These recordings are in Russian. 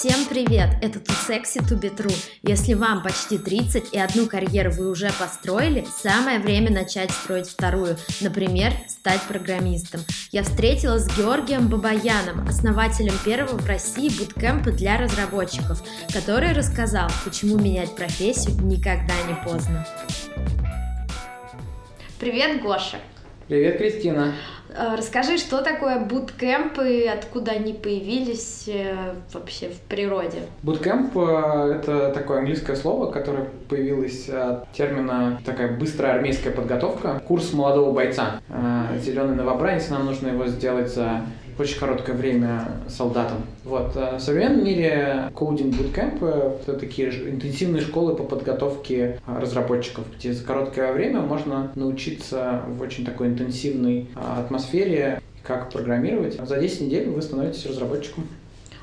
Всем привет! Это Too Sexy To Be True. Если вам почти 30 и одну карьеру вы уже построили, самое время начать строить вторую, например, стать программистом. Я встретилась с Георгием Бабаяном, основателем первого в России буткемпа для разработчиков, который рассказал, почему менять профессию никогда не поздно. Привет, Гоша! Привет, Кристина! Э, расскажи, что такое буткемп и откуда они появились э, вообще в природе? Буткемп э, — это такое английское слово, которое появилось от термина такая быстрая армейская подготовка. Курс молодого бойца. Зеленый новобранец, нам нужно его сделать за очень короткое время солдатам. Вот. В современном мире кодинг буткемп — это такие интенсивные школы по подготовке разработчиков, где за короткое время можно научиться в очень такой интенсивной атмосфере, как программировать. За 10 недель вы становитесь разработчиком.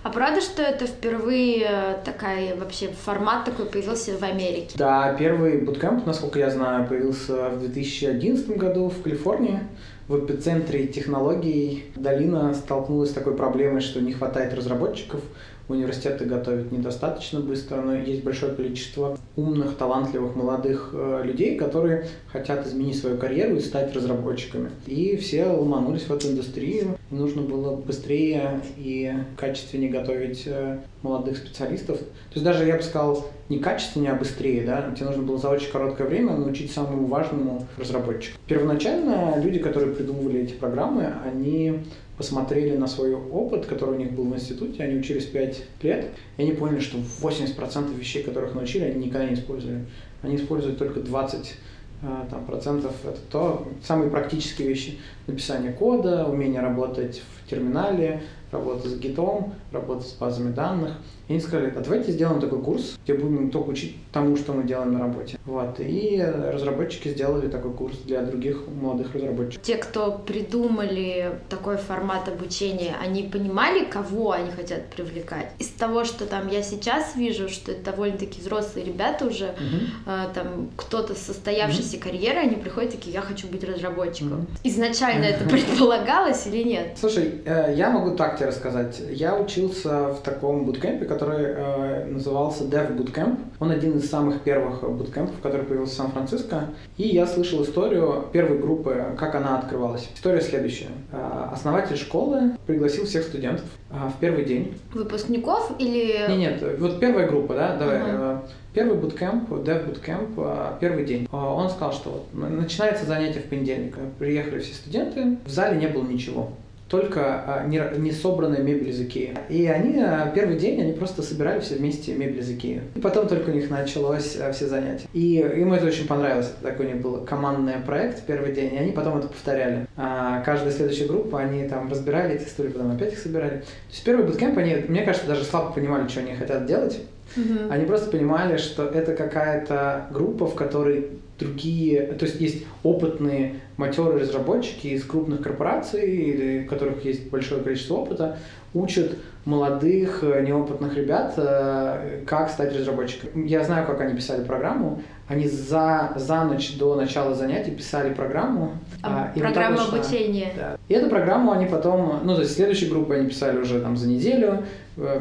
А правда, что это впервые э, такая вообще формат такой появился в Америке? Да, первый буткемп, насколько я знаю, появился в 2011 году в Калифорнии. В эпицентре технологий долина столкнулась с такой проблемой, что не хватает разработчиков, университеты готовят недостаточно быстро, но есть большое количество умных, талантливых, молодых э, людей, которые хотят изменить свою карьеру и стать разработчиками. И все ломанулись в эту индустрию. Нужно было быстрее и качественнее готовить э, молодых специалистов. То есть даже, я бы сказал, не качественнее, а быстрее. Да? Тебе нужно было за очень короткое время научить самому важному разработчику. Первоначально люди, которые придумывали эти программы, они посмотрели на свой опыт, который у них был в институте, они учились 5 лет, и они поняли, что 80% вещей, которых научили, они никогда не использовали. Они используют только 20 а, там, процентов это то, самые практические вещи. Написание кода, умение работать в терминале, работа с гитом, работа с базами данных. И они сказали, а давайте сделаем такой курс, где будем только учить тому, что мы делаем на работе. Вот. И разработчики сделали такой курс для других молодых разработчиков. Те, кто придумали такой формат обучения, они понимали, кого они хотят привлекать? Из того, что там я сейчас вижу, что это довольно-таки взрослые ребята уже, uh-huh. там кто-то состоявшейся uh-huh. карьерой, они приходят такие, я хочу быть разработчиком. Uh-huh. Изначально uh-huh. это предполагалось или нет? Слушай, э, я могу так тебе рассказать. Я учился в таком буткемпе, который э, назывался Dev Bootcamp. Он один из самых первых буткемпов, который появился в Сан-Франциско. И я слышал историю первой группы, как она открывалась. История следующая. Э, основатель школы пригласил всех студентов в первый день. Выпускников или... Нет, нет, вот первая группа, да, давай. Uh-huh. Первый буткемп, Dev Bootcamp, первый день. Он сказал, что вот, начинается занятие в понедельник. Приехали все студенты, в зале не было ничего только а, не, не собранная мебель из Икеи. И они а, первый день, они просто собирали все вместе мебель из Икеи. И потом только у них началось а, все занятия. И им это очень понравилось. Это такой у них был командный проект первый день, и они потом это повторяли. А каждая следующая группа, они там разбирали эти истории, потом опять их собирали. То есть первый буткемп, они, мне кажется, даже слабо понимали, что они хотят делать. Угу. Они просто понимали, что это какая-то группа, в которой другие, то есть есть опытные матерые разработчики из крупных корпораций, или у которых есть большое количество опыта, учат молодых, э, неопытных ребят, э, как стать разработчиком. Я знаю, как они писали программу. Они за, за ночь до начала занятий писали программу. А, а программу обучения. Да. И эту программу они потом, ну, то есть следующую группу они писали уже там за неделю,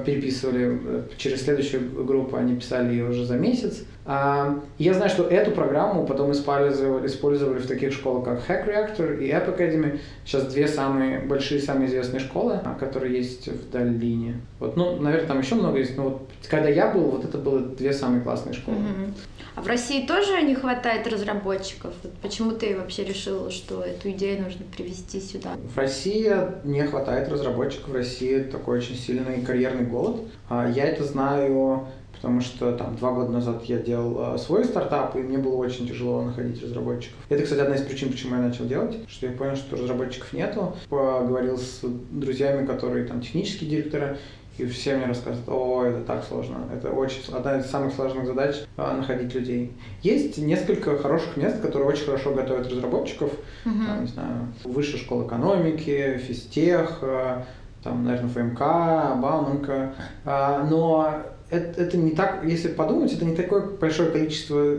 переписывали, через следующую группу они писали ее уже за месяц. Я знаю, что эту программу потом использовали, использовали в таких школах, как Hack Reactor и App Academy. Сейчас две самые большие, самые известные школы, а, которые есть в Долине. Вот, ну, наверное, там еще много есть, но вот когда я был, вот это было две самые классные школы. Mm-hmm. А в России тоже не хватает разработчиков? Вот почему ты вообще решил, что эту идею нужно привести сюда? В России не хватает разработчиков. В России такой очень сильный карьерный голод. А, я это знаю потому что там два года назад я делал э, свой стартап, и мне было очень тяжело находить разработчиков. Это, кстати, одна из причин, почему я начал делать, что я понял, что разработчиков нету. Поговорил с друзьями, которые там технические директора, и все мне рассказывают, о, это так сложно, это очень одна из самых сложных задач а, находить людей. Есть несколько хороших мест, которые очень хорошо готовят разработчиков, uh-huh. там, не знаю, высшая школа экономики, физтех, а, там, наверное, ФМК, Бауманка, а, но это, это не так, если подумать, это не такое большое количество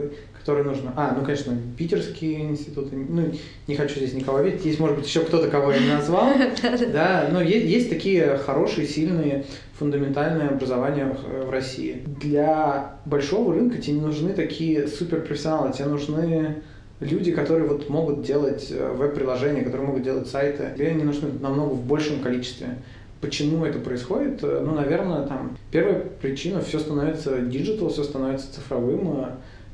которые нужно... А, ну, конечно, питерские институты. Ну, не хочу здесь никого видеть. Есть, может быть, еще кто-то, кого я не назвал. Да, но есть, есть такие хорошие, сильные, фундаментальные образования в России. Для большого рынка тебе не нужны такие суперпрофессионалы, тебе нужны люди, которые вот могут делать э, веб-приложения, которые могут делать сайты. Тебе они нужны намного в большем количестве. Почему это происходит? Э, ну, наверное, там первая причина, все становится digital, все становится цифровым, э,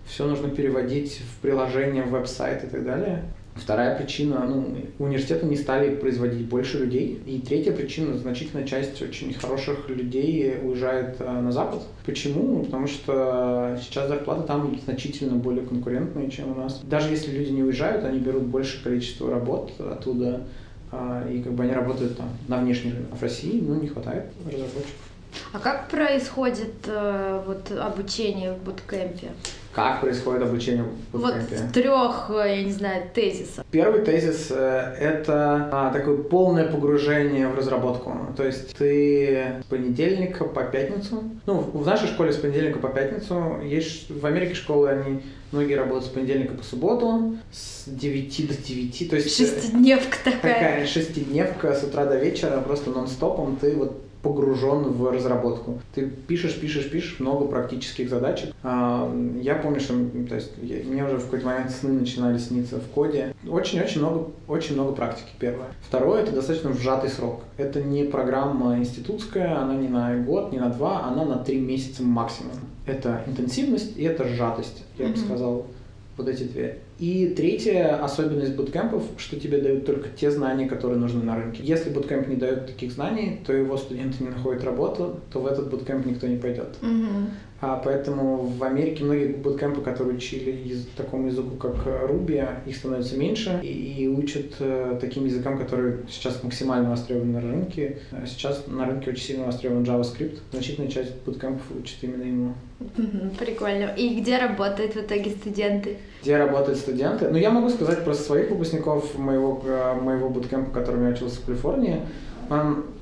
все нужно переводить в приложение, в веб-сайт и так далее. Вторая причина, ну, университеты не стали производить больше людей. И третья причина, значительная часть очень хороших людей уезжает э, на Запад. Почему? Потому что сейчас зарплаты там значительно более конкурентные, чем у нас. Даже если люди не уезжают, они берут большее количество работ оттуда, и как бы они работают там на внешний рынок. А в России, ну, не хватает разработчиков. А как происходит э, вот обучение в буткемпе? Как происходит обучение в буткемпе? Вот трех, э, я не знаю, тезисов. Первый тезис э, – это а, такое полное погружение в разработку. То есть ты с понедельника по пятницу, ну, в нашей школе с понедельника по пятницу, есть в Америке школы, они многие работают с понедельника по субботу, с 9 до 9. То есть, э, шестидневка такая. Такая шестидневка с утра до вечера, просто нон-стопом ты вот погружен в разработку. Ты пишешь, пишешь, пишешь, много практических задачек. А, я помню, что то есть, мне уже в какой-то момент сны начинали сниться в коде. Очень-очень много, очень много практики, первое. Второе, это достаточно сжатый срок. Это не программа институтская, она не на год, не на два, она на три месяца максимум. Это интенсивность и это сжатость, я бы сказал вот эти две. И третья особенность буткемпов, что тебе дают только те знания, которые нужны на рынке. Если буткемп не дает таких знаний, то его студенты не находят работу, то в этот буткемп никто не пойдет. Mm-hmm. А поэтому в Америке многие буткемпы, которые учили из, такому языку, как Ruby, их становится меньше и, и учат э, таким языкам, которые сейчас максимально востребованы на рынке. Сейчас на рынке очень сильно востребован JavaScript. Значительная часть буткемпов учат именно ему. Прикольно. И где работают в итоге студенты? Где работают студенты? Ну, я могу сказать про своих выпускников моего, э, моего буткемпа, которым я учился в Калифорнии.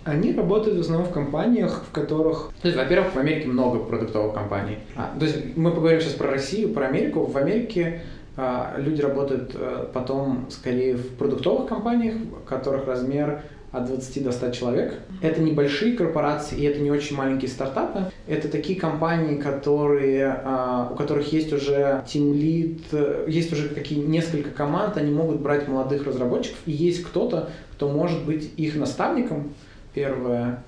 Они работают в основном в компаниях, в которых... То есть, во-первых, в Америке много продуктовых компаний. А, то есть мы поговорим сейчас про Россию, про Америку. В Америке а, люди работают а, потом скорее в продуктовых компаниях, в которых размер от 20 до 100 человек. Это небольшие корпорации, и это не очень маленькие стартапы. Это такие компании, которые, а, у которых есть уже team lead, есть уже какие несколько команд, они могут брать молодых разработчиков, и есть кто-то, кто может быть их наставником, первое.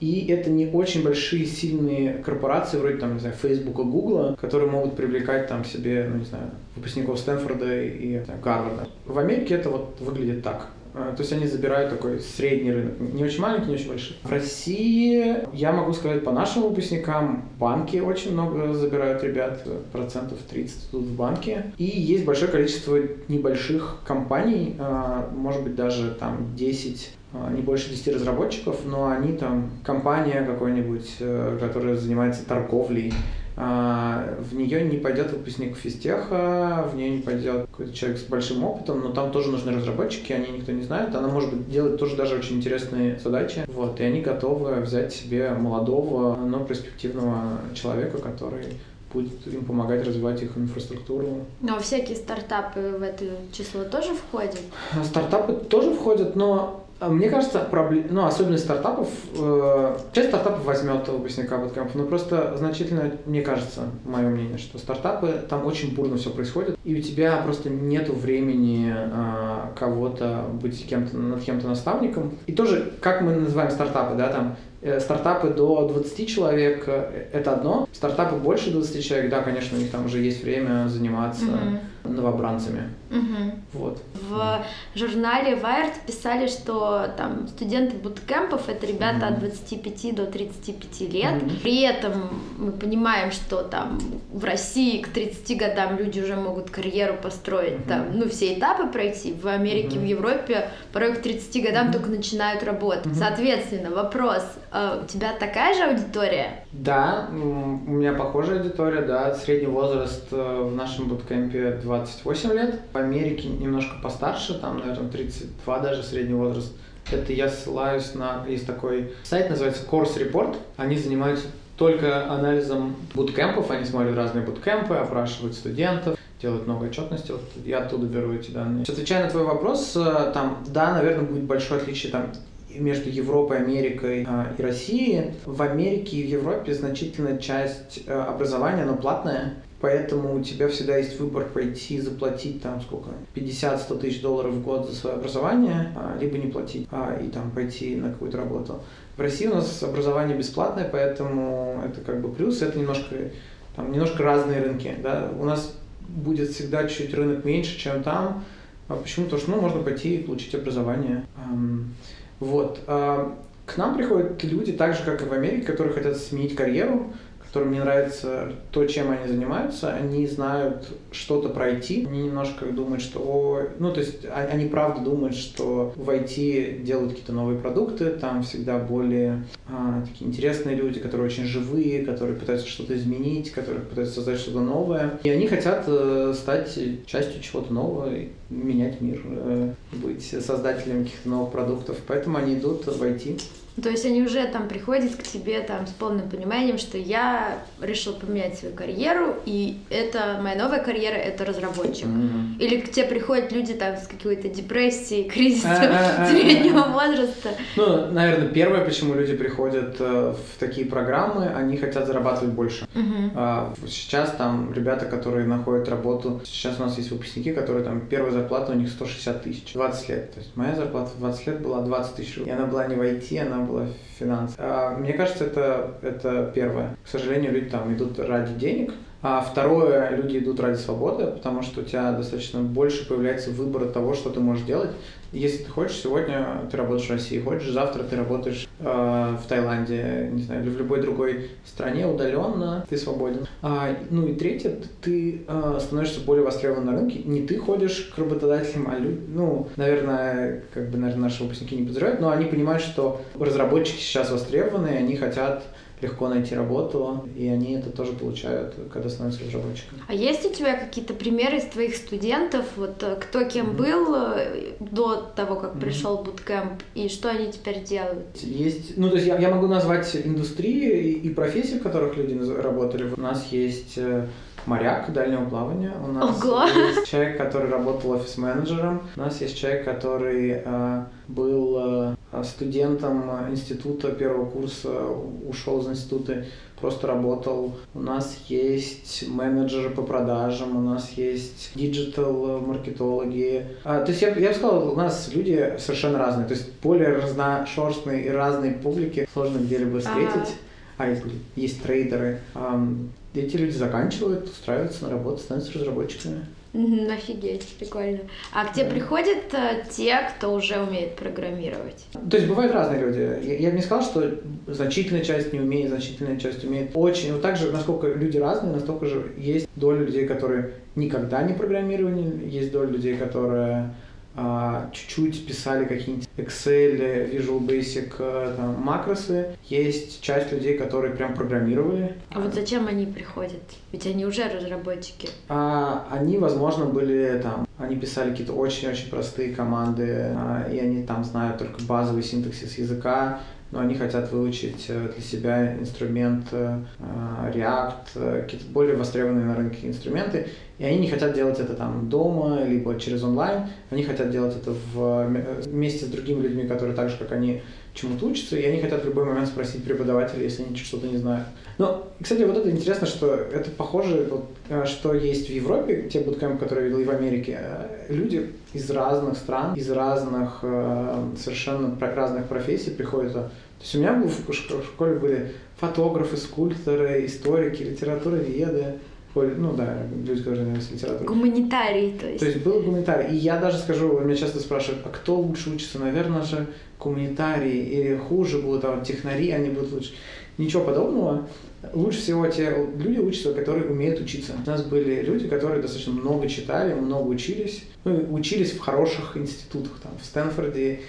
И это не очень большие, сильные корпорации, вроде там, не знаю, Facebook Google, которые могут привлекать там себе, ну, не знаю, выпускников Стэнфорда и знаю, Гарварда. В Америке это вот выглядит так. А, то есть они забирают такой средний рынок. Не очень маленький, не очень большой. В России, я могу сказать, по нашим выпускникам, банки очень много забирают ребят, процентов 30 тут в банке. И есть большое количество небольших компаний, а, может быть, даже там 10 а, не больше 10 разработчиков, но они там, компания какой-нибудь, э, которая занимается торговлей, в нее не пойдет выпускник физтеха, в нее не пойдет какой-то человек с большим опытом, но там тоже нужны разработчики, они никто не знает. Она может быть делать тоже даже очень интересные задачи. Вот, и они готовы взять себе молодого, но перспективного человека, который будет им помогать развивать их инфраструктуру. Но всякие стартапы в это число тоже входят? Стартапы тоже входят, но а мне кажется, проблем... ну, особенность стартапов, э, часть стартапов возьмет выпускника буткемпа, но просто значительно, мне кажется, мое мнение, что стартапы, там очень бурно все происходит, и у тебя просто нету времени э, кого-то быть кем-то, над кем-то наставником. И тоже, как мы называем стартапы, да, там, э, стартапы до 20 человек э, – это одно, стартапы больше 20 человек, да, конечно, у них там уже есть время заниматься mm-hmm новобранцами. Угу. Вот. В журнале Wired писали, что там студенты буткемпов это ребята угу. от 25 до 35 лет. Угу. При этом мы понимаем, что там в России к 30 годам люди уже могут карьеру построить, угу. там, ну, все этапы пройти. В Америке, угу. в Европе порой к 30 годам угу. только начинают работать. Угу. Соответственно, вопрос, а у тебя такая же аудитория? Да, у меня похожая аудитория, да, средний возраст э, в нашем буткемпе 28 лет, в Америке немножко постарше, там, наверное, 32 даже средний возраст. Это я ссылаюсь на, есть такой сайт, называется Course Report, они занимаются только анализом буткемпов, они смотрят разные буткемпы, опрашивают студентов, делают много отчетности, вот я оттуда беру эти данные. Отвечая на твой вопрос, э, там, да, наверное, будет большое отличие там между Европой, Америкой э, и Россией. В Америке и в Европе значительная часть э, образования, оно платное, поэтому у тебя всегда есть выбор пойти заплатить там сколько, 50-100 тысяч долларов в год за свое образование, а, либо не платить а, и там пойти на какую-то работу. В России у нас образование бесплатное, поэтому это как бы плюс, это немножко, там, немножко разные рынки. Да? У нас будет всегда чуть рынок меньше, чем там. А почему? Потому что ну, можно пойти и получить образование. Вот. А, к нам приходят люди, так же, как и в Америке, которые хотят сменить карьеру, которым не нравится то, чем они занимаются, они знают что-то про IT, они немножко думают, что, ну, то есть а, они правда думают, что в IT делают какие-то новые продукты, там всегда более а, такие интересные люди, которые очень живые, которые пытаются что-то изменить, которые пытаются создать что-то новое. И они хотят э, стать частью чего-то нового, менять мир, э, быть создателем каких-то новых продуктов. Поэтому они идут в IT. То есть они уже там приходят к тебе там с полным пониманием, что я решил поменять свою карьеру, и это моя новая карьера это разработчик. Mm-hmm. Или к тебе приходят люди там с какой-то депрессией, кризисом среднего возраста. Ну, наверное, первое, почему люди приходят э, в такие программы, они хотят зарабатывать больше. Mm-hmm. Сейчас там ребята, которые находят работу, сейчас у нас есть выпускники, которые там первая зарплата у них 160 тысяч, 20 лет. То есть моя зарплата в 20 лет была 20 тысяч, и она была не в IT, она была финансы. А, мне кажется, это, это первое. К сожалению, люди там идут ради денег, а второе, люди идут ради свободы, потому что у тебя достаточно больше появляется выбора того, что ты можешь делать. Если ты хочешь, сегодня ты работаешь в России, хочешь, завтра ты работаешь э, в Таиланде, не знаю, или в любой другой стране удаленно, ты свободен. А, ну и третье, ты э, становишься более востребован на рынке. Не ты ходишь к работодателям, а люди, ну, наверное, как бы, наверное, наши выпускники не подозревают, но они понимают, что разработчики сейчас востребованы, и они хотят легко найти работу, и они это тоже получают, когда становятся разработчиками. А есть у тебя какие-то примеры из твоих студентов, вот э, кто кем mm-hmm. был э, до того, как mm-hmm. пришел буткемп, и что они теперь делают? Есть, ну то есть я, я могу назвать индустрии и, и профессии, в которых люди работали. У нас есть э, моряк дальнего плавания. У нас Ого. есть человек, который работал офис-менеджером. У нас есть человек, который э, был э, студентом института первого курса, ушел из института, просто работал. У нас есть менеджеры по продажам, у нас есть диджитал-маркетологи. А, то есть я, я бы сказал, у нас люди совершенно разные. То есть более разношерстные и разные публики сложно где-либо встретить. А, есть, есть трейдеры эти люди заканчивают, устраиваются на работу, становятся разработчиками. Офигеть, прикольно. А к тебе да. приходят э, те, кто уже умеет программировать? То есть бывают разные люди. Я, я бы не сказал, что значительная часть не умеет, значительная часть умеет. Очень. Вот так же, насколько люди разные, настолько же есть доля людей, которые никогда не программировали, есть доля людей, которые чуть-чуть писали какие-нибудь Excel, Visual Basic, э, там, макросы. Есть часть людей, которые прям программировали. А вот зачем они приходят? Ведь они уже разработчики. А, они, возможно, были там, они писали какие-то очень-очень простые команды, а, и они там знают только базовый синтаксис языка, но они хотят выучить э, для себя инструмент э, React, какие-то более востребованные на рынке инструменты, и они не хотят делать это там дома, либо через онлайн, они хотят делать это в, вместе с другими людьми, которые так же, как они, чему-то учатся, и они хотят в любой момент спросить преподавателя, если они что-то не знают. Но, кстати, вот это интересно, что это похоже, вот, э, что есть в Европе, те буткемпы, которые я видел и в Америке, э, люди из разных стран, из разных, э, совершенно разных профессий приходят. То есть у меня в школе были фотографы, скульпторы, историки, литературоведы, ну да, люди, которые занимаются литературой. Гуманитарий, то есть. То есть был гуманитарий. И я даже скажу, меня часто спрашивают, а кто лучше учится? Наверное же гуманитарии или хуже будут, а вот технари, они будут лучше. Ничего подобного. Лучше всего те люди учатся, которые умеют учиться. У нас были люди, которые достаточно много читали, много учились. Ну, учились в хороших институтах, там, в Стэнфорде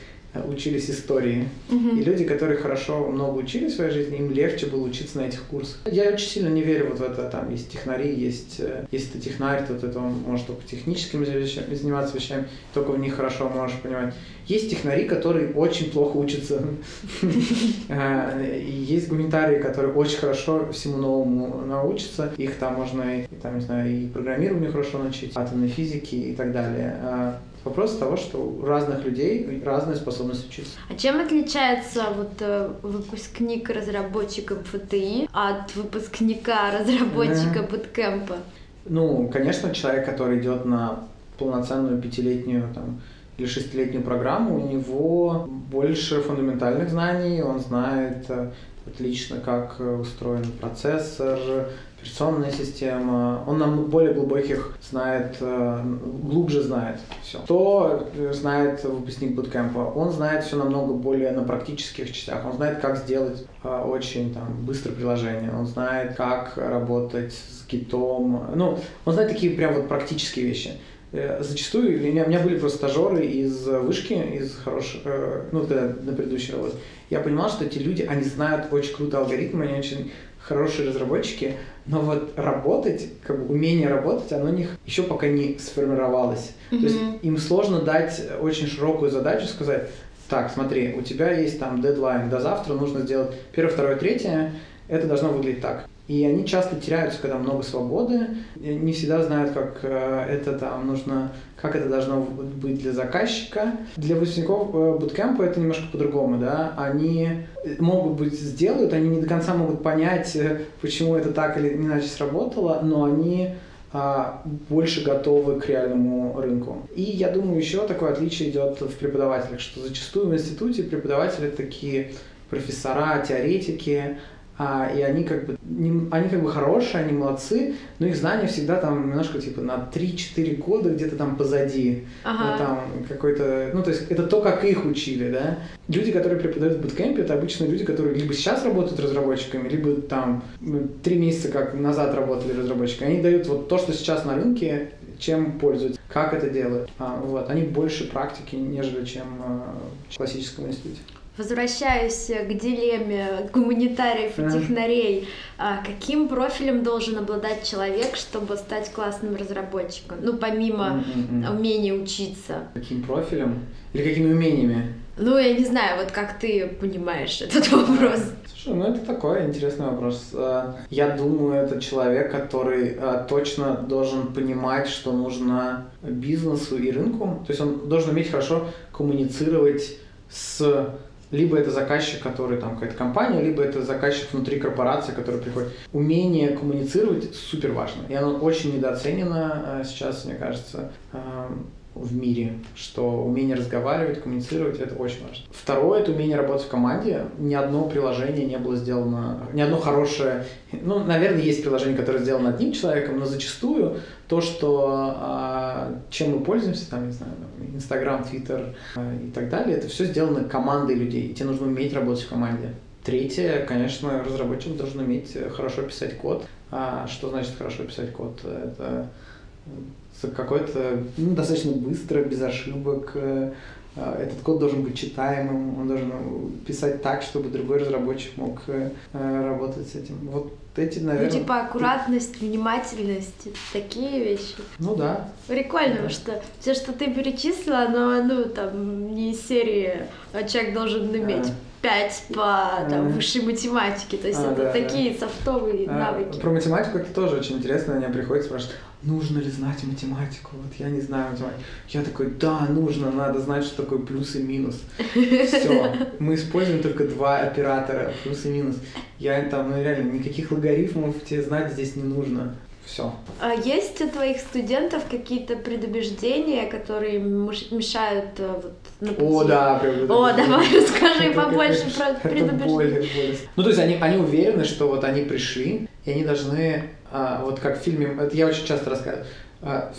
учились истории. Мгм. И люди, которые хорошо много учились в своей жизни, им легче было учиться на этих курсах. Я очень сильно не верю вот в это, там есть технари, есть, э, если ты технарь, то ты там можешь только техническими вещами- заниматься вещами, только в них хорошо можешь понимать. Есть технари, которые очень плохо учатся. А, И есть гуманитарии, которые очень хорошо всему новому научатся. Их там можно, там, не знаю, и программированию хорошо научить, атомной физики и так далее. Вопрос того, что у разных людей разные способности учиться. А чем отличается вот э, выпускник разработчика ФТИ от выпускника разработчика буткемпа? Ну, конечно, человек, который идет на полноценную пятилетнюю там, или шестилетнюю программу, у него больше фундаментальных знаний, он знает э, отлично, как э, устроен процессор, операционная система, он нам более глубоких знает, э, глубже знает все. Что э, знает выпускник буткемпа? Он знает все намного более на практических частях. Он знает, как сделать э, очень там, быстро приложение. Он знает, как работать с гитом. Ну, он знает такие прям вот практические вещи. Э, Зачастую у меня, у меня были просто стажеры из вышки, из хороших, ну, когда на предыдущей работе. Я понимал, что эти люди, они знают очень круто алгоритмы, они очень хорошие разработчики, но вот работать, как бы умение работать, оно у них еще пока не сформировалось. То есть им сложно дать очень широкую задачу, сказать, так, смотри, у тебя есть там дедлайн, до завтра нужно сделать первое, второе, третье, это должно выглядеть так. И они часто теряются, когда много свободы, не всегда знают, как э, это там нужно, как это должно быть для заказчика. Для выпускников э, буткемпа это немножко по-другому, да, они э, могут быть сделают, они не до конца могут понять, э, почему это так или иначе сработало, но они а, больше готовы к реальному рынку. И я думаю, еще такое отличие идет в преподавателях, что зачастую в институте преподаватели такие профессора, теоретики, а, и они как бы не- они как бы хорошие, они молодцы, но их знания всегда там немножко типа на 3-4 года где-то там позади. Ну, Ага. там какой-то, ну, то есть это то, как их учили, да. Люди, которые преподают в буткемпе, это обычно люди, которые либо сейчас работают разработчиками, либо там ну, три месяца как назад работали разработчиками. Они дают вот то, что сейчас на рынке, чем пользуются, как это делают. А, вот. Они больше практики, нежели чем а, в классическом институте. Возвращаюсь к дилемме гуманитариев и технарей. А Каким профилем должен обладать человек, чтобы стать классным разработчиком? Ну, помимо М-м-м. умения учиться. Каким профилем? Или какими умениями? Ну, я не знаю, вот как ты понимаешь этот вопрос. Слушай, ну это такой интересный вопрос. Э, Я думаю, это человек, который э, точно должен понимать, что нужно бизнесу и рынку. То есть он должен уметь хорошо коммуницировать с либо это заказчик, который там какая-то компания, либо это заказчик внутри корпорации, который приходит. Умение коммуницировать супер важно. И оно очень недооценено э, сейчас, мне кажется, э, в мире, что умение разговаривать, коммуницировать, это очень важно. Второе, это умение работать в команде. Ни одно приложение не было сделано, ни одно хорошее, ну, наверное, есть приложение, которое сделано одним человеком, но зачастую то, что а, чем мы пользуемся, там, не знаю, Инстаграм, Твиттер а, и так далее, это все сделано командой людей, и тебе нужно уметь работать в команде. Третье, конечно, разработчик должен уметь хорошо писать код. А что значит хорошо писать код? Это какой-то, ну, достаточно быстро, без ошибок. Э, а, этот код должен быть читаемым, он должен писать так, чтобы другой разработчик мог э, работать с этим. Вот эти, наверное... Ну, типа аккуратность, внимательность, такие вещи. Ну да. Прикольно, да. что все, что ты перечислила, оно, ну, там, не из серии «А «человек должен иметь». Да 5 по там, высшей математике. То есть а, это да, такие да. софтовые а, навыки. Про математику это тоже очень интересно. Меня приходит спрашивают, нужно ли знать математику? Вот я не знаю математику. Я такой, да, нужно, надо знать, что такое плюс и минус. Все. Мы используем только два оператора, плюс и минус. Я там, ну реально, никаких логарифмов тебе знать здесь не нужно. Все. А есть у твоих студентов какие-то предубеждения, которые мешают э, вот, на пути? О, да. О, давай расскажи побольше про предубеждения. Ну, то есть они, они уверены, что вот они пришли, и они должны, а, вот как в фильме, это я очень часто рассказываю,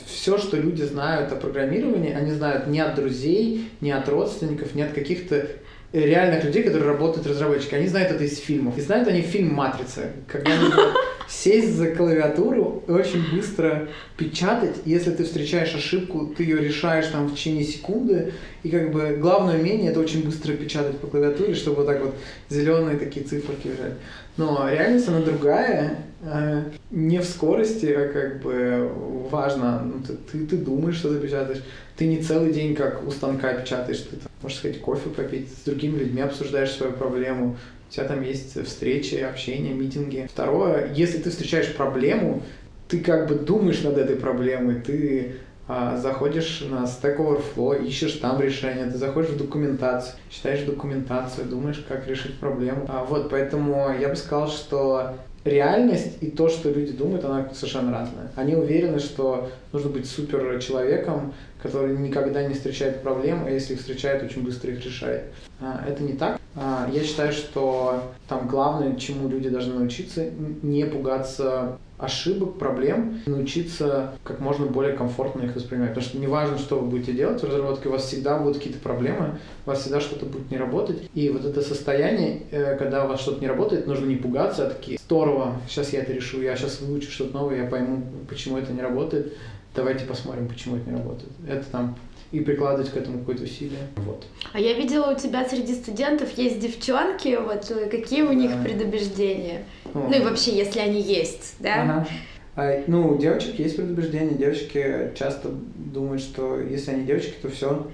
все, что люди знают о программировании, они знают не от друзей, не от родственников, не от каких-то реальных людей, которые работают разработчиками. Они знают это из фильмов. И знают они фильм «Матрица», когда нужно сесть за клавиатуру и очень быстро печатать. Если ты встречаешь ошибку, ты ее решаешь там в течение секунды, И как бы главное умение это очень быстро печатать по клавиатуре, чтобы вот так вот зеленые такие циферки лежали. Но реальность она другая, э, не в скорости, а как бы важно. Ну, ты, ты, ты думаешь, что ты печатаешь. Ты не целый день как у станка печатаешь, ты там, можешь сказать, кофе попить, с другими людьми обсуждаешь свою проблему, у тебя там есть встречи, общение, митинги. Второе, если ты встречаешь проблему, ты как бы думаешь над этой проблемой, ты а, заходишь на Stack Overflow, ищешь там решение, ты заходишь в документацию, читаешь документацию, думаешь, как решить проблему. А, вот, поэтому я бы сказал, что реальность и то, что люди думают, она совершенно разная. Они уверены, что нужно быть супер человеком, который никогда не встречает проблем, а если их встречает, очень быстро их решает. А, это не так. А, я считаю, что там главное, чему люди должны научиться, не пугаться ошибок, проблем, научиться как можно более комфортно их воспринимать. Потому что неважно, что вы будете делать в разработке, у вас всегда будут какие-то проблемы, у вас всегда что-то будет не работать. И вот это состояние, э, когда у вас что-то не работает, нужно не пугаться, а такие, здорово, сейчас я это решу, я сейчас выучу что-то новое, я пойму, почему это не работает, давайте посмотрим, почему это не работает. Это там и прикладывать к этому какое-то усилие. Вот. А я видела у тебя среди студентов есть девчонки, вот э, какие у них предубеждения? О. Ну и вообще, если они есть, да? Ага. А, ну, у девочек есть предубеждения. Девочки часто думают, что если они девочки, то все.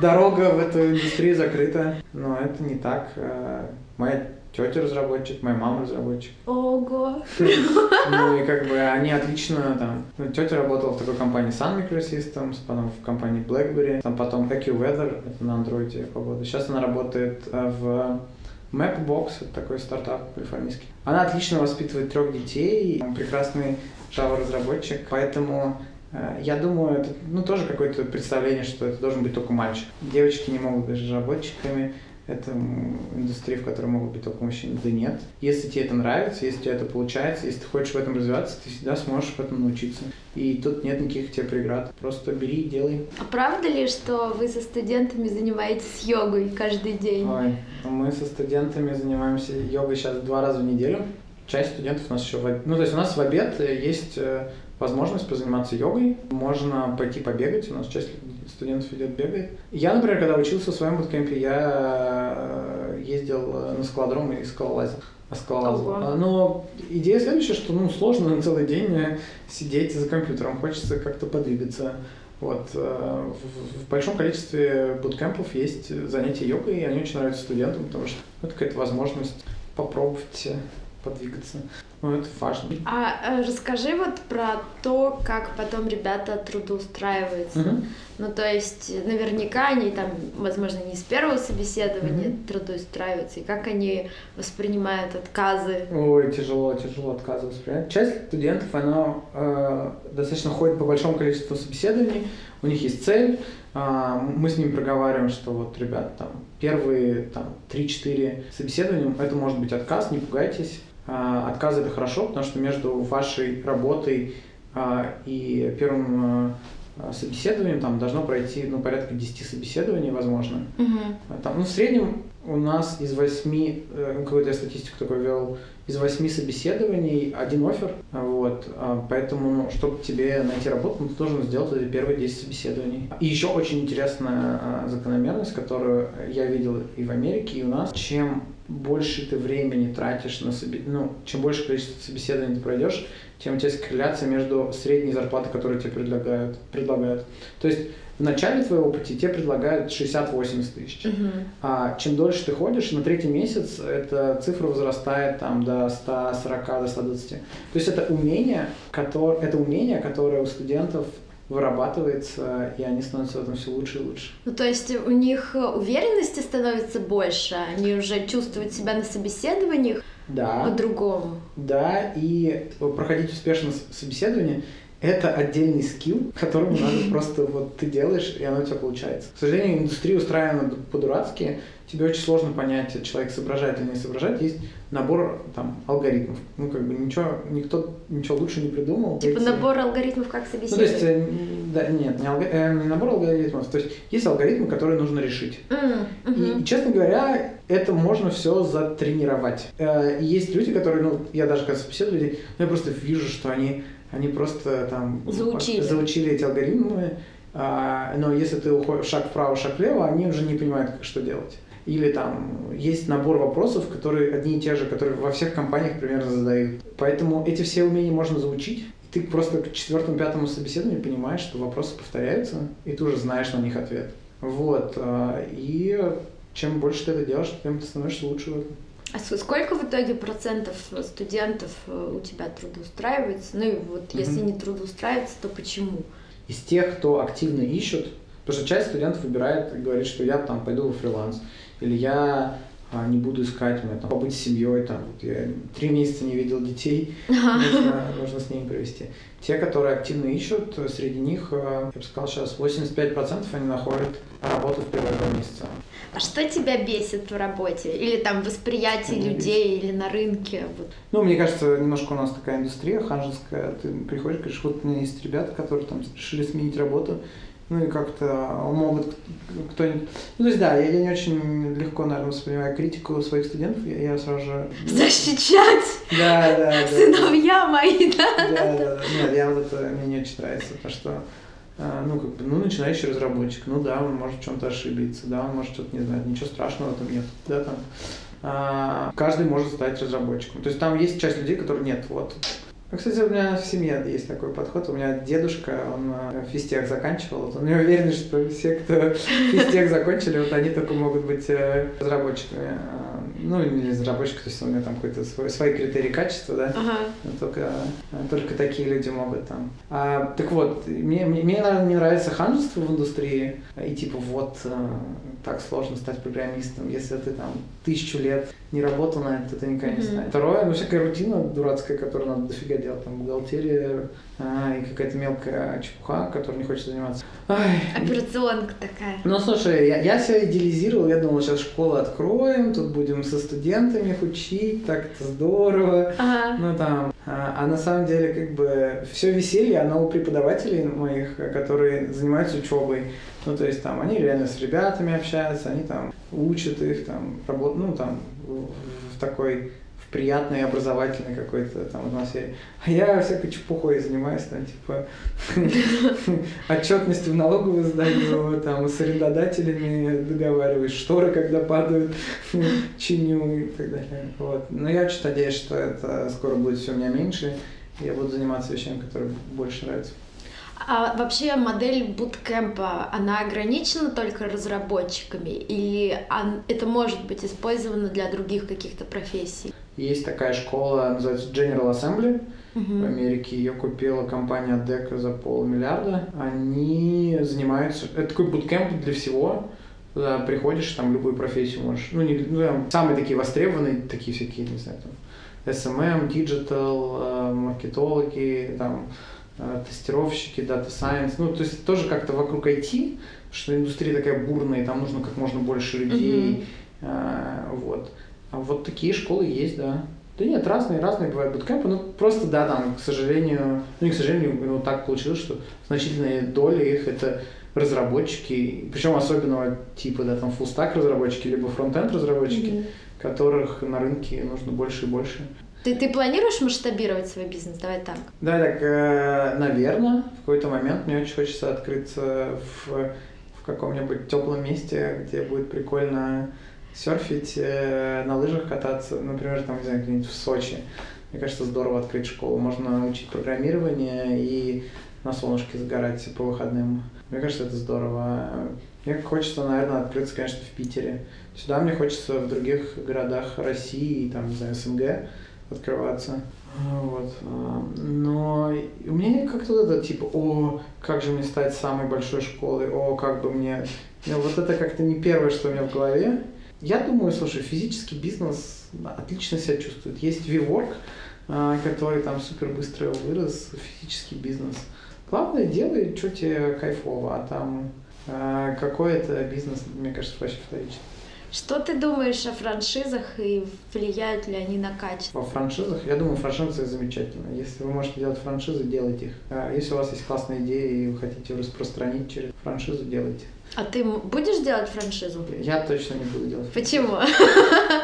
Дорога в эту индустрию закрыта. Но это не так. А, моя тетя разработчик, моя мама разработчик. Ого! Ну и как бы они отлично там... Ну, тетя работала в такой компании Sun Microsystems, потом в компании BlackBerry, там потом AccuWeather, это на андроиде погода. Сейчас она работает э, в Mapbox, это такой стартап калифорнийский. Она отлично воспитывает трех детей, прекрасный Java-разработчик, поэтому э, я думаю, это ну, тоже какое-то представление, что это должен быть только мальчик. Девочки не могут быть разработчиками, это индустрия, в которой могут быть только мужчины. Да нет. Если тебе это нравится, если тебе это получается, если ты хочешь в этом развиваться, ты всегда сможешь в этом научиться. И тут нет никаких тебе преград. Просто бери и делай. А правда ли, что вы со студентами занимаетесь йогой каждый день? Ой, мы со студентами занимаемся йогой сейчас два раза в неделю. Часть студентов у нас еще в... Ну, то есть у нас в обед есть э, возможность позаниматься йогой. Можно пойти побегать. У нас часть студентов идет бегает. Я, например, когда учился в своем буткемпе, я э, ездил на скалодром и скалолазил. Ого. Но идея следующая, что ну, сложно на целый день э, сидеть за компьютером. Хочется как-то подвигаться. Вот. Э, в большом количестве буткемпов есть занятия йогой, и они очень нравятся студентам, потому что это какая-то возможность попробовать подвигаться. Ну, это важно. А э, расскажи вот про то, как потом ребята трудоустраиваются. Угу. Ну, то есть, наверняка они там, возможно, не с первого собеседования угу. трудоустраиваются, и как они воспринимают отказы? Ой, тяжело, тяжело отказы воспринимать. Часть студентов, она э, достаточно ходит по большому количеству собеседований, у них есть цель, э, мы с ними проговариваем, что вот, ребят, там, первые там 3-4 собеседования, это может быть отказ, не пугайтесь, а, отказы это хорошо, потому что между вашей работой а, и первым а, собеседованием там должно пройти ну, порядка 10 собеседований, возможно. Угу. Там, ну, в среднем у нас из 8, э, ну, какую-то я статистику такой вел, из 8 собеседований один офер. Вот, поэтому, ну, чтобы тебе найти работу, ты должен сделать эти первые 10 собеседований. И еще очень интересная закономерность, которую я видел и в Америке, и у нас. Чем больше ты времени тратишь на себе, ну, чем больше количество собеседований ты пройдешь, тем у тебя есть корреляция между средней зарплатой, которую тебе предлагают. предлагают. То есть в начале твоего пути тебе предлагают 60-80 тысяч. Uh-huh. А чем дольше ты ходишь, на третий месяц эта цифра возрастает там, до 140, до 120. То есть это умение, которое, это умение, которое у студентов вырабатывается, и они становятся в этом все лучше и лучше. Ну, то есть у них уверенности становится больше, они уже чувствуют себя на собеседованиях да. по-другому. Да, и проходить успешно собеседование это отдельный скилл, которым надо просто вот ты делаешь, и оно у тебя получается. К сожалению, индустрия устроена по-дурацки, тебе очень сложно понять, человек соображает или не соображает. Есть набор там алгоритмов. Ну, как бы ничего, никто ничего лучше не придумал. Типа эти... набор алгоритмов как собеседовать? Ну, то есть, э, да, нет, не, алг... э, не набор алгоритмов. То есть, есть алгоритмы, которые нужно решить. Mm, -hmm. и, и, честно говоря, это можно все затренировать. Э, есть люди, которые, ну, я даже когда собеседую людей, ну, я просто вижу, что они они просто там заучили, заучили эти алгоритмы, А, но если ты уходишь шаг вправо, шаг влево, они уже не понимают, что делать. Или там есть набор вопросов, которые одни и те же, которые во всех компаниях примерно задают. Поэтому эти все умения можно заучить. Ты просто к четвертому-пятому собеседованию понимаешь, что вопросы повторяются, и ты уже знаешь на них ответ. Вот. А, и чем больше ты это делаешь, тем ты становишься лучше в этом. А сколько в итоге процентов студентов э, у тебя трудоустраивается? Ну и вот mm-hmm. если не трудоустраивается, то почему? Из тех, кто активно ищут, потому что часть студентов выбирает и говорит, что я там пойду в фриланс, или я а, не буду искать, мне там побыть с семьей, там, вот я три месяца не видел детей, нужно, нужно с ними провести. Те, которые активно ищут, среди них, э, я бы сказал, сейчас 85% они находят работу в первые два месяца. А что тебя бесит в работе? Или там восприятие Меня людей, бесит. или на рынке? Вот. Ну, мне кажется, немножко у нас такая индустрия ханжеская. Ты приходишь, говоришь, вот у меня есть ребята, которые там решили сменить работу, ну и как-то могут кто-нибудь... Ну, то есть, да, я, я не очень легко, наверное, воспринимаю критику своих студентов, я, я сразу же... Защищать! Да, да, да. Сыновья да. мои, да? Да, да, да. Нет, я вот это, мне не очень нравится, потому что ну, как бы, ну, начинающий разработчик, ну да, он может в чем-то ошибиться, да, он может что-то не знать, ничего страшного там нет, да, там. А, каждый может стать разработчиком. То есть там есть часть людей, которые нет, вот. Ну, кстати, у меня в семье есть такой подход. У меня дедушка, он э, физтех заканчивал. Он не уверен, что все, кто физтех закончили, вот они только могут быть э, разработчиками. А, ну, не разработчик, то есть у меня там какой-то свой, свои критерии качества, да, ага. только, только такие люди могут там. А, так вот, мне, мне, мне, наверное, не нравится ханжество в индустрии, и типа вот э, так сложно стать программистом, если ты там тысячу лет не работал на это, ты никогда не станешь. Второе, ну, всякая рутина дурацкая, которую надо дофига делать, там, бухгалтерия а, и какая-то мелкая чепуха, которой не хочется заниматься. Ай. Операционка такая. Ну, слушай, я, я себя идеализировал, я думал, сейчас школу откроем, тут будем со студентами их учить, так это здорово. Ага. Ну, там, а, а на самом деле, как бы, все веселье, оно у преподавателей моих, которые занимаются учебой. Ну, то есть, там, они реально с ребятами общаются, они там учат их, там, работают, ну, там, в такой приятной, образовательной какой-то там атмосфере. А я всякой чепухой занимаюсь, там, типа, отчетностью в налоговую сдаю, там, с арендодателями договариваюсь, шторы, когда падают, чиню и так далее. Вот. Но я очень надеюсь, что это скоро будет все у меня меньше, и я буду заниматься вещами, которые больше нравятся. А вообще модель буткемпа, она ограничена только разработчиками или это может быть использовано для других каких-то профессий? Есть такая школа, называется General Assembly uh-huh. в Америке. Ее купила компания Deca за полмиллиарда. Они занимаются... Это такой буткемп для всего. Туда приходишь, там любую профессию можешь... Ну, не, ну там, самые такие востребованные, такие всякие, не знаю, там, SMM, Digital, э, маркетологи, там, Э, тестировщики, Data Science, ну, то есть тоже как-то вокруг IT, что индустрия такая бурная, и там нужно как можно больше людей, mm-hmm. А вот такие школы есть, да. Да нет, разные, разные бывают буткемпы, ну просто, да, там, к сожалению, ну не к сожалению, ну, так получилось, что значительная доля их это разработчики, причем особенного типа, да, там, фулстак разработчики, либо фронтенд разработчики, mm-hmm. которых на рынке нужно больше и больше. Ты, ты планируешь масштабировать свой бизнес? Давай так. Да, так, э, наверное, в какой-то момент мне очень хочется открыться в, в каком-нибудь теплом месте, где будет прикольно серфить, э, на лыжах кататься, например, там, не знаю, где-нибудь в Сочи. Мне кажется, здорово открыть школу. Можно учить программирование и на солнышке загорать по выходным. Мне кажется, это здорово. Мне хочется, наверное, открыться, конечно, в Питере. Сюда мне хочется в других городах России, там, не знаю, СНГ открываться. Вот. Но у меня как-то вот это типа, о, как же мне стать самой большой школой, о, как бы мне... Вот это как-то не первое, что у меня в голове. Я думаю, слушай, физический бизнес отлично себя чувствует. Есть WeWork, а, который там супер быстро вырос, физический бизнес. Главное, делай, что тебе кайфово, а там а, какой это бизнес, мне кажется, вообще вторично. Что ты думаешь о франшизах и влияют ли они на качество? Во франшизах? Я думаю, франшизы замечательно. Если вы можете делать франшизы, делайте их. А если у вас есть классная идея и вы хотите распространить через франшизу, делайте. А ты будешь делать франшизу? Я точно не буду делать. Почему?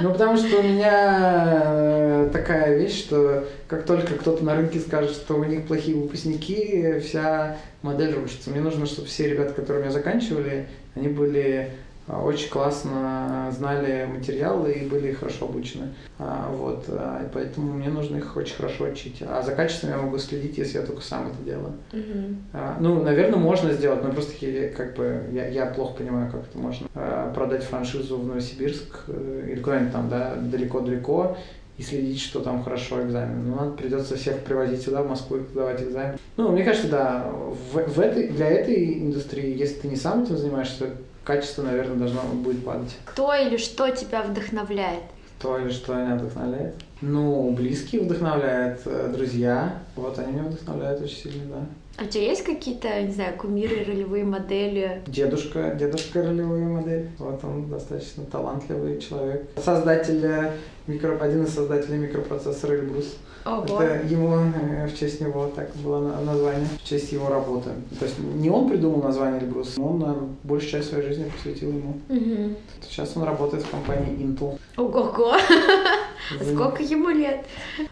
Ну, потому что у меня э, такая вещь, что как только кто-то на рынке скажет, что у них плохие выпускники, вся модель рушится. Мне нужно, чтобы все ребята, которые меня заканчивали, они были очень классно знали материалы и были хорошо обучены. А, вот, а, поэтому мне нужно их очень хорошо учить. А за качеством я могу следить, если я только сам это делаю. Мгм. Ну, наверное, можно сделать, но просто как бы я, я плохо понимаю, как это можно. Продать франшизу в Новосибирск э, или куда-нибудь там, да, далеко-далеко и следить, что там хорошо экзамен. Ну, надо придется всех привозить сюда, в Москву, и сдавать экзамен. Ну, мне кажется, да, в, в этой, для этой индустрии, если ты не сам этим занимаешься, качество, наверное, должно будет падать. Кто или что тебя вдохновляет? То или что меня вдохновляет? Ну, близкие вдохновляют, э, друзья. Вот они меня вдохновляют очень сильно, да. А у тебя есть какие-то, не знаю, кумиры, ролевые модели? Дедушка, дедушка ролевая модель. Вот он достаточно талантливый человек. Создатель, э, микро, один из создателей микропроцессора Эльбрус. Ого. Это ему, э, в честь него так было на- название, в честь его работы. То есть не он придумал название Эльбрус, но он наверное, большую часть своей жизни посвятил ему. Мгм. Сейчас он работает в компании Intel. Ого-го. А Сколько ему лет?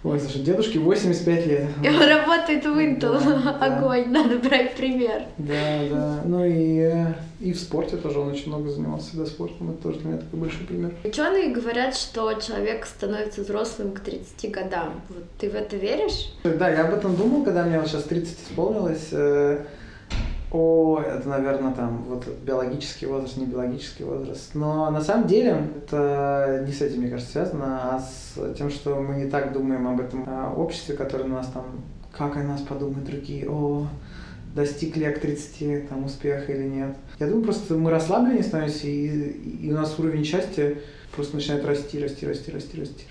Ой, слушай, дедушке 85 лет. И он работает в Intel. Да, да. Огонь, надо брать пример. Да, да. Ну и, э, и в спорте тоже он очень много занимался всегда спортом. Это тоже для меня такой большой пример. Ученые говорят, что человек становится взрослым к 30 годам. Вот ты в это веришь? Да, я об этом думал, когда мне вот сейчас 30 исполнилось. Э, О, это, наверное, там вот биологический возраст, не биологический возраст. Но на самом деле это не с этим, мне кажется, связано, а с тем, что мы не так думаем об этом а, обществе, которое на нас там, как о нас подумают другие, о, достиг ли я к 30 там, успеха или нет. Я думаю, просто мы расслабленнее становимся, и, и у нас уровень счастья просто начинает расти, расти, расти, расти, расти, расти.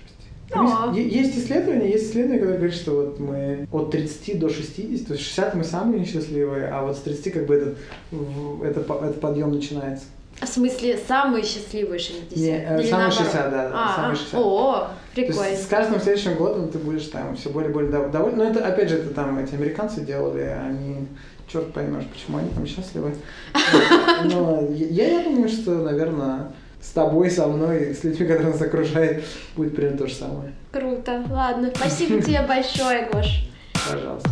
Да. Е- Есть исследования, есть исследования, которые говорят, что вот мы от 30 до 60, то есть 60 мы самые несчастливые, а вот с 30 как бы этот, в- это, по- этот подъем начинается. В смысле, самые счастливые 60? Не, э, Или самые наоборот? 60, да, да, А, самые а, 60. О, То есть прикольно. с каждым следующим годом ты будешь там все более и более дов- доволен. Но это, опять же, это там эти американцы делали, они, черт поймешь, почему они там счастливы. Но я, я думаю, что, наверное, с тобой, со мной, с людьми, которые нас окружают, будет примерно то же самое. Круто. Ладно. Спасибо тебе большое, Гош. Пожалуйста.